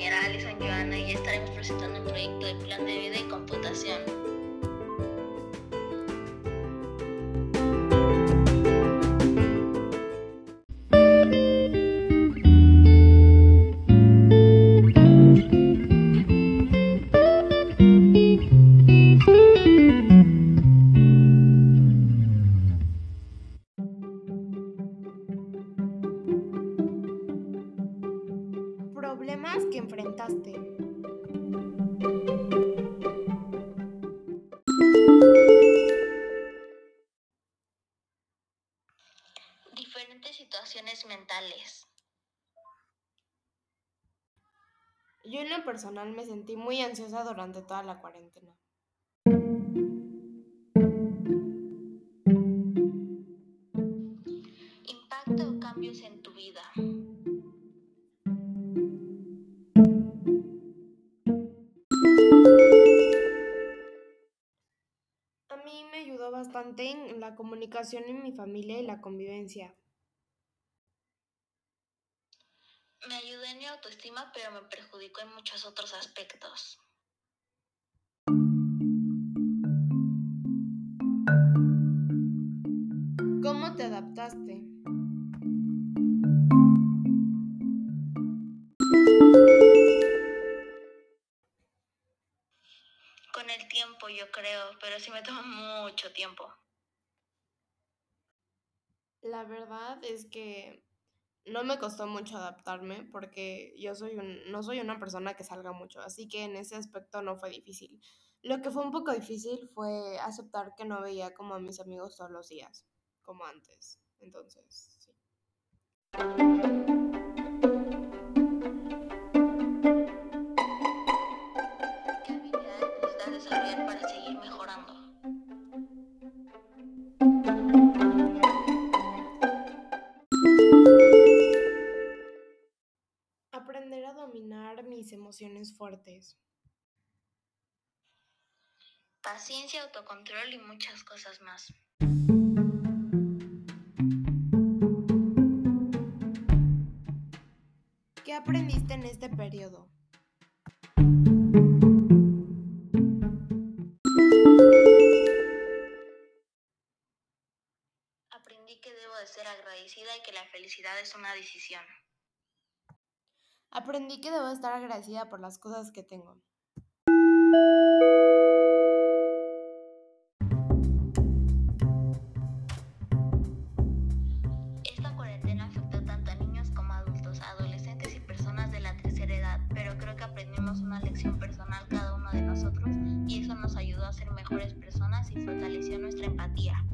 compañera Alison Joana y estaremos presentando un proyecto de plan de vida y computación. Problemas que enfrentaste. Diferentes situaciones mentales. Yo en lo personal me sentí muy ansiosa durante toda la cuarentena. Impacto o cambios en tu vida. Mí me ayudó bastante en la comunicación en mi familia y la convivencia. Me ayudó en mi autoestima, pero me perjudicó en muchos otros aspectos. ¿Cómo te adaptaste? El tiempo, yo creo, pero sí me tomó mucho tiempo. La verdad es que no me costó mucho adaptarme porque yo soy un, no soy una persona que salga mucho, así que en ese aspecto no fue difícil. Lo que fue un poco difícil fue aceptar que no veía como a mis amigos todos los días, como antes. Entonces, sí. Mis emociones fuertes. Paciencia, autocontrol y muchas cosas más. ¿Qué aprendiste en este periodo? Aprendí que debo de ser agradecida y que la felicidad es una decisión. Aprendí que debo estar agradecida por las cosas que tengo. Esta cuarentena afectó tanto a niños como adultos, adolescentes y personas de la tercera edad, pero creo que aprendimos una lección personal cada uno de nosotros y eso nos ayudó a ser mejores personas y fortaleció nuestra empatía.